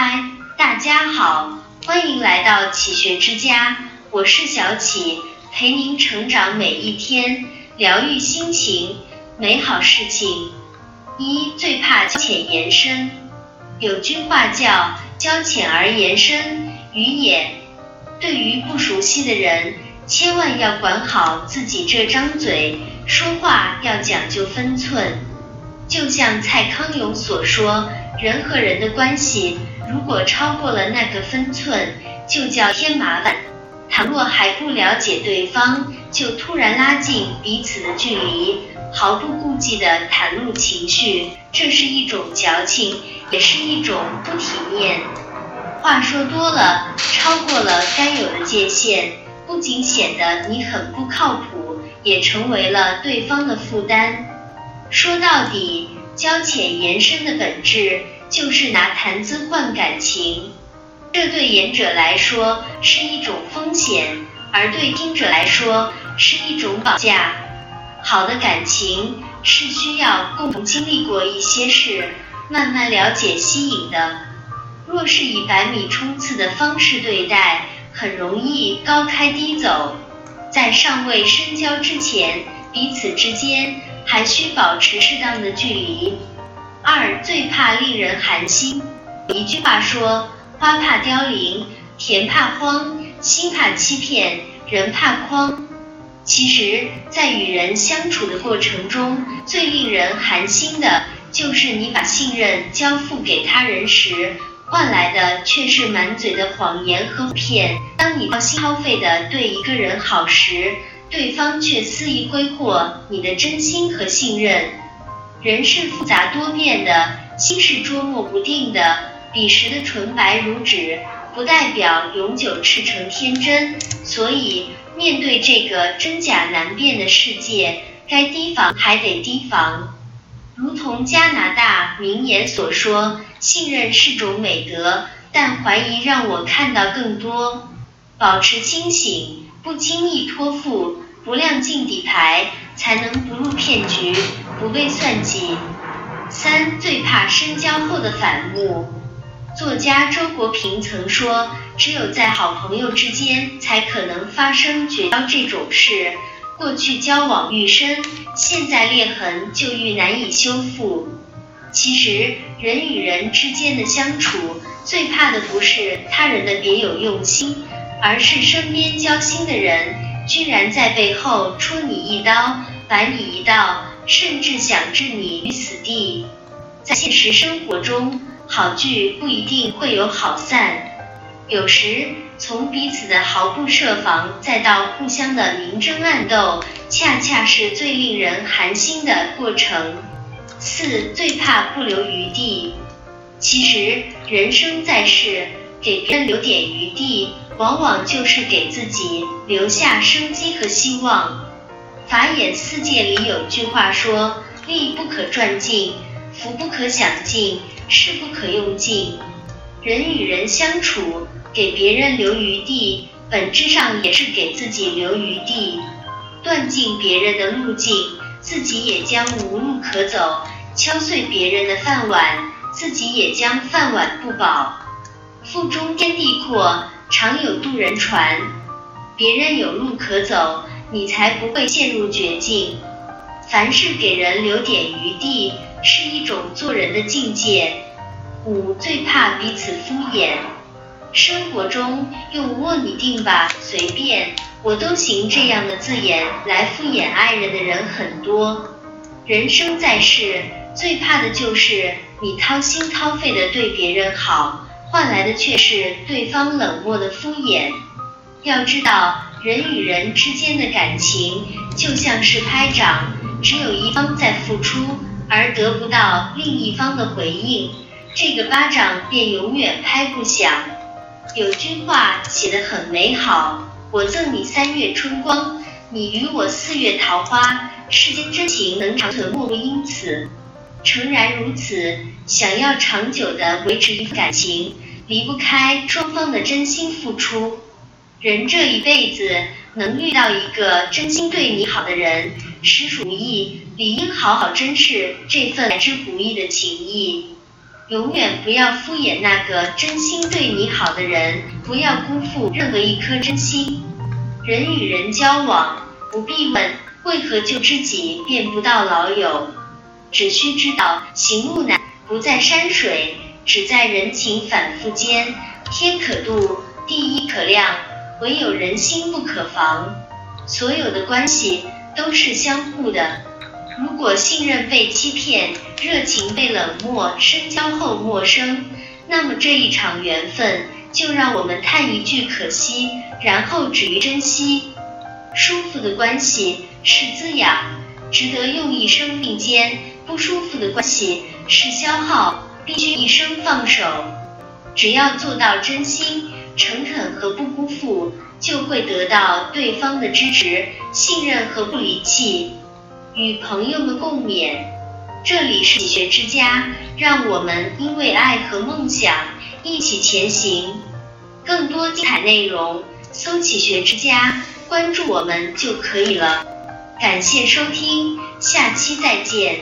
嗨，大家好，欢迎来到启学之家，我是小启，陪您成长每一天，疗愈心情，美好事情。一最怕浅言深，有句话叫“交浅而言深，于也”。对于不熟悉的人，千万要管好自己这张嘴，说话要讲究分寸。就像蔡康永所说，人和人的关系，如果超过了那个分寸，就叫添麻烦。倘若还不了解对方，就突然拉近彼此的距离。毫不顾忌地袒露情绪，这是一种矫情，也是一种不体面。话说多了，超过了该有的界限，不仅显得你很不靠谱，也成为了对方的负担。说到底，交浅言深的本质就是拿谈资换感情，这对言者来说是一种风险，而对听者来说是一种绑架。好的感情是需要共同经历过一些事，慢慢了解、吸引的。若是以百米冲刺的方式对待，很容易高开低走。在尚未深交之前，彼此之间还需保持适当的距离。二最怕令人寒心。一句话说：花怕凋零，田怕荒，心怕欺骗，人怕诓。其实，在与人相处的过程中，最令人寒心的，就是你把信任交付给他人时，换来的却是满嘴的谎言和骗。当你掏心掏肺的对一个人好时，对方却肆意挥霍你的真心和信任。人是复杂多变的，心是捉摸不定的。彼时的纯白如纸，不代表永久赤诚天真。所以。面对这个真假难辨的世界，该提防还得提防。如同加拿大名言所说：“信任是种美德，但怀疑让我看到更多。”保持清醒，不轻易托付，不亮镜底牌，才能不入骗局，不被算计。三最怕深交后的反目。作家周国平曾说：“只有在好朋友之间，才可能发生绝交这种事。过去交往愈深，现在裂痕就愈难以修复。其实，人与人之间的相处，最怕的不是他人的别有用心，而是身边交心的人，居然在背后戳你一刀，剜你一刀，甚至想置你于死地。在现实生活中。”好聚不一定会有好散，有时从彼此的毫不设防，再到互相的明争暗斗，恰恰是最令人寒心的过程。四最怕不留余地。其实人生在世，给别人留点余地，往往就是给自己留下生机和希望。法眼四界里有句话说：力不可赚尽，福不可享尽。势不可用尽，人与人相处，给别人留余地，本质上也是给自己留余地。断尽别人的路径，自己也将无路可走；敲碎别人的饭碗，自己也将饭碗不保。腹中天地阔，常有渡人船。别人有路可走，你才不会陷入绝境。凡事给人留点余地。是一种做人的境界。五最怕彼此敷衍。生活中用“握你定吧”“随便我都行”这样的字眼来敷衍爱人的人很多。人生在世，最怕的就是你掏心掏肺的对别人好，换来的却是对方冷漠的敷衍。要知道，人与人之间的感情就像是拍掌，只有一方在付出。而得不到另一方的回应，这个巴掌便永远拍不响。有句话写得很美好：我赠你三月春光，你与我四月桃花。世间真情能长存，莫不因此。诚然如此，想要长久的维持一份感情，离不开双方的真心付出。人这一辈子能遇到一个真心对你好的人。实属不易，理应好好珍视这份来之不易的情谊。永远不要敷衍那个真心对你好的人，不要辜负任何一颗真心。人与人交往，不必问为何旧知己变不到老友，只需知道行路难，不在山水，只在人情反复间。天可度，地亦可量，唯有人心不可防。所有的关系都是相互的。如果信任被欺骗，热情被冷漠，深交后陌生，那么这一场缘分就让我们叹一句可惜，然后止于珍惜。舒服的关系是滋养，值得用一生并肩；不舒服的关系是消耗，必须一生放手。只要做到真心、诚恳和不辜负，就会得到对方的支持、信任和不离弃。与朋友们共勉，这里是启学之家，让我们因为爱和梦想一起前行。更多精彩内容，搜“启学之家”，关注我们就可以了。感谢收听，下期再见。